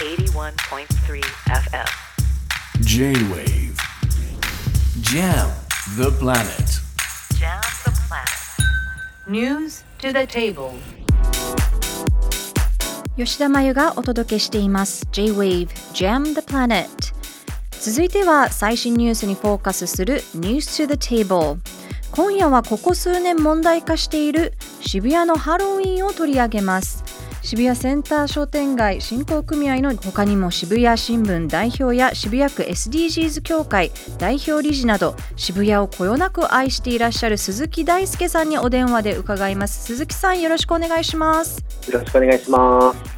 81.3 FM. J-Wave Jam the planet Jam the planet. News to the table. 吉田真由がお届けしています J-Wave Jam the Planet 続いては最新ニュースにフォーカスする News to the Table 今夜はここ数年問題化している渋谷のハロウィンを取り上げます渋谷センター商店街振興組合の他にも渋谷新聞代表や渋谷区 SDGs 協会代表理事など渋谷をこよなく愛していらっしゃる鈴木大輔さんにお電話で伺います鈴木さんよろしくお願いしますよろしくお願いします。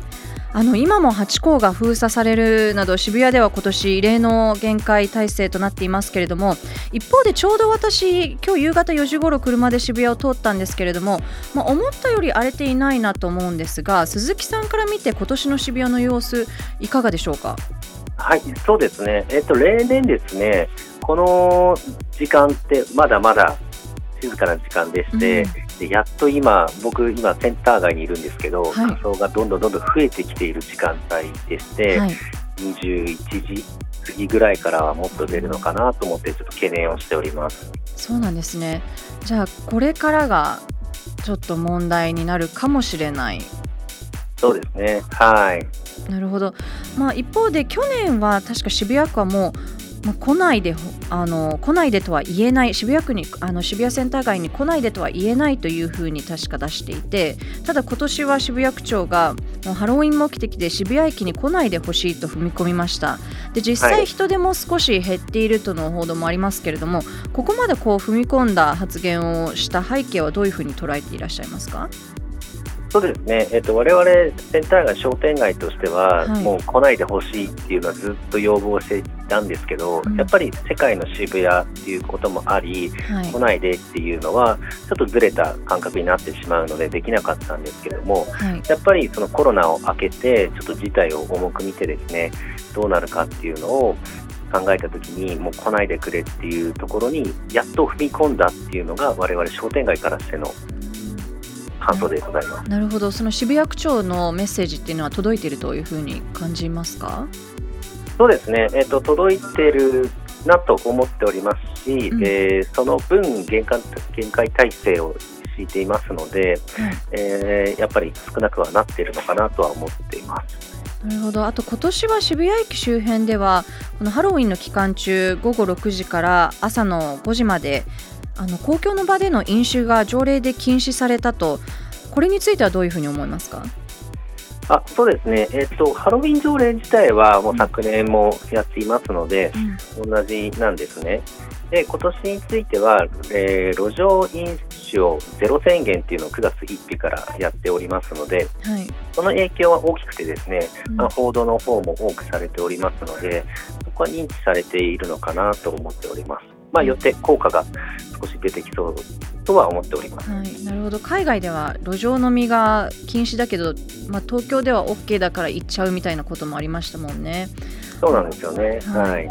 あの今もハチ公が封鎖されるなど渋谷では今年異例の限界体制となっていますけれども一方でちょうど私今日夕方4時頃車で渋谷を通ったんですけれども、まあ、思ったより荒れていないなと思うんですが鈴木さんから見て今年の渋谷の様子いかがでしょうか？はい、そうですね。えっと、例年ですね、この時間ってまだまだ静かな時間でして、でやっと今、僕、今、センター街にいるんですけど、はい仮装がどんどんどんどん増えてきている時間帯でして、はい、21時過ぎぐらいからはもっと出るのかなと思って、ちょっと懸念をしております。そうなんですねじゃあこれからがちょっと問題になるかもしれないそうですね。はい。なるほど、まあ、一方で去年は確か渋谷区はもう、まあ、来ないでほあの来ないでとは言えない渋谷区にあの渋谷センター街に来ないでとは言えないというふうに確か出していてただ今年は渋谷区長がもうハロウィン目的で渋谷駅に来ないでほしいと踏み込みました。で実際はい。人手も少し減っているとの報道もありますけれどもここまでこう踏み込んだ発言をした背景はどういうふうに捉えていらっしゃいますか？そうですね、えっと我々センター街商店街としては、はい。もう来ないでほしいっていうのはずっと要望していたんですけど、うん。やっぱり世界の渋谷っていうこともあり、はい。来ないでっていうのは、ちょっとずれた感覚になってしまうので、できなかったんですけども、はい。やっぱりそのコロナを明けて、ちょっと事態を重く見てですね、どうなるかっていうのを考えたときに、もう来ないでくれっていうところに、やっと踏み込んだっていうのが、我々商店街からしての感想でございます。なるほど、その渋谷区長のメッセージっていうのは届いているというふうに感じますか？そうですね、えっと届いてるなと思っておりますし、うんえーその分限界、限界体制を敷いていますので、えーやっぱり少なくはなっているのかなとは思っています。なるほど、あと今年は渋谷駅周辺では、このハロウィンの期間中、午後6時から朝の5時まで、あの公共の場での飲酒が条例で禁止されたと、これについてはどういうふうに思いますか？あそうですね、えっとハロウィン条例自体はもう昨年もやっていますので、同じなんですね。で今年については、えー路上飲酒をゼロ宣言っていうのを9月1日からやっておりますので、はい、その影響は大きくてですね、うんまあ、報道の方も多くされておりますので、そこは認知されているのかなと思っております。まあ、よって効果が少し出てきそうとは思っております。はい、なるほど海外では路上飲みが禁止だけど、まあ、東京では OK だから行っちゃうみたいなこともありましたもんね。そうなんですよね。はいはい。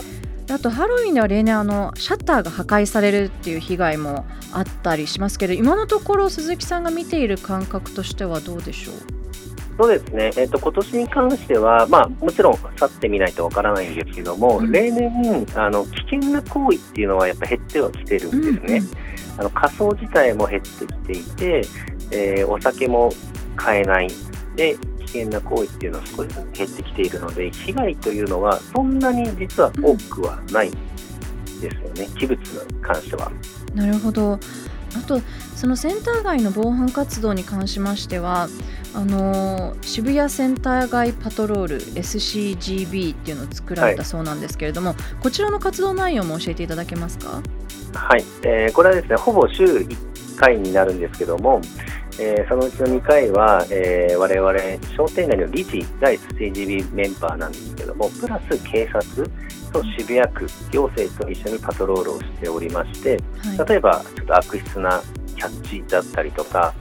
あとハロウィンでは例年あのシャッターが破壊されるっていう被害もあったりしますけど今のところ鈴木さんが見ている感覚としてはどうでしょう？そうですね。えっ、と、今年に関しては、まあ、もちろん、去ってみないとわからないんですけども、うん例年、あの、危険な行為っていうのはやっぱ減ってはきてるんですね。あの仮装自体も減ってきていて、えーお酒も買えないで危険な行為っていうのは少しずつ減ってきているので被害というのはそんなに実は多くはないですよね、器物に関しては。うんなるほど。あとそのセンター街の防犯活動に関しましてはあのー渋谷センター街パトロール SCGB っていうのを作られたそうなんですけれども、こちらの活動内容も教えていただけますか？はい、えーこれはですねほぼ週1回になるんですけども、えーそのうちの2回は、えー我々商店街の理事が SCGB メンバーなんですけどもプラス警察と渋谷区行政と一緒にパトロールをしておりましてはい例えばちょっと悪質なキャッチだったりとか、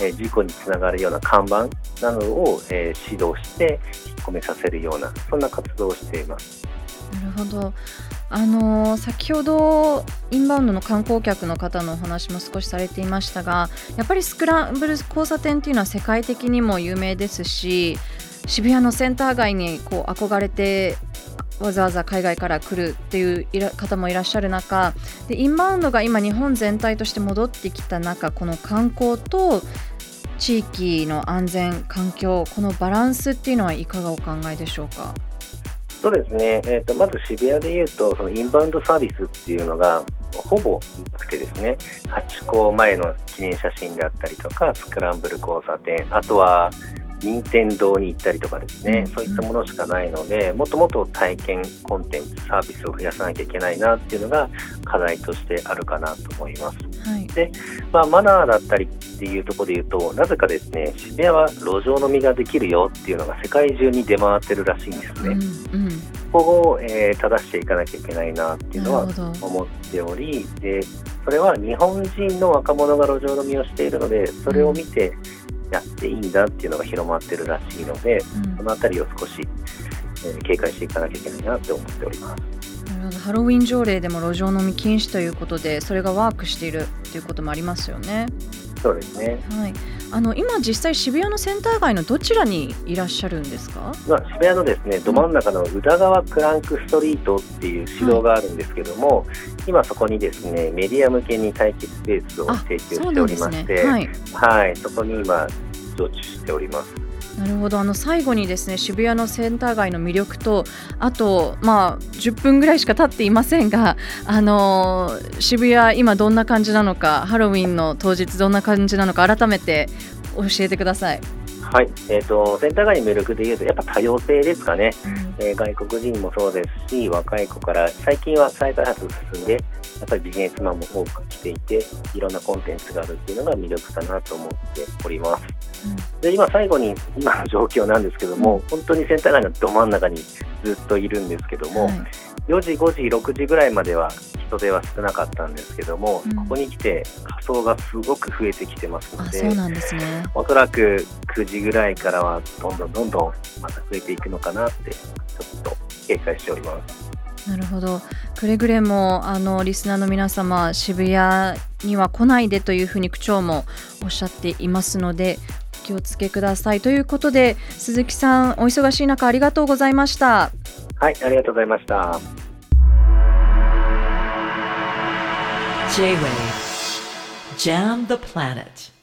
えー事故につながるような看板などを、えー指導して引っ込めさせるようなそんな活動をしています。なるほど。あの先ほどインバウンドの観光客の方のお話も少しされていましたがやっぱりスクランブル交差点っていうのは世界的にも有名ですし渋谷のセンター街にこう憧れてわざわざ海外から来るっていう方もいらっしゃる中でインバウンドが今日本全体として戻ってきた中この観光と地域の安全環境このバランスっていうのはいかがお考えでしょうか？そうですね、えーと、まず渋谷でいうとそのインバウンドサービスっていうのがほぼなくてですねハチ公前の記念写真であったりとかスクランブル交差点あとは任天堂に行ったりとかですね、そういったものしかないので、もっともっと体験コンテンツ、サービスを増やさなきゃいけないなっていうのが課題としてあるかなと思います。はい、で、まあ、マナーだったりっていうところで言うと、なぜかですね、渋谷は路上飲みができるよっていうのが世界中に出回ってるらしいんですね。うんうんここを、えー、正していかなきゃいけないなっていうのは思っておりでそれは日本人の若者が路上飲みをしているのでそれを見て、やっていいんだっていうのが広まってるらしいので、うん、そのあたりを少し、えー、警戒していかなきゃいけないなって思っております。ハロウィン条例でも路上飲み禁止ということでそれがワークしているということもありますよね。そうですね、はい、あの今、実際渋谷のセンター街のどちらにいらっしゃるんですか、まあ、渋谷のですねど真ん中の宇田川クランクストリートっていう市道があるんですけども、はい、今そこにですねメディア向けに待機スペースを提供しておりまして、ね、はい、はい、そこに今常駐しております。なるほどあの最後にですね渋谷のセンター街の魅力とあと、まあ、10分ぐらいしか経っていませんが、あの渋谷、今どんな感じなのかハロウィンの当日どんな感じなのか改めて教えてください。はい、えーと、センター街の魅力でいうとやっぱ多様性ですかね、うん、えー、外国人もそうですし若い子から最近は再開発進んでやっぱりビジネスマンも多く来ていていろんなコンテンツがあるっていうのが魅力かなと思っております。で今最後に今の状況なんですけども、本当にセンター街のど真ん中にずっといるんですけども、はい、4時、5時、6時ぐらいまでは人手は少なかったんですけども、うん、ここに来て仮装がすごく増えてきてますので、そうなんですね、おそらく9時ぐらいからはどんどんどんどんまた増えていくのかなってちょっと警戒しております。なるほど。くれぐれもあのリスナーの皆様渋谷には来ないでというふうに区長もおっしゃっていますので気をつけください。ということで鈴木さんお忙しい中ありがとうございました。はいありがとうございました。J-Wave. Jam the Planet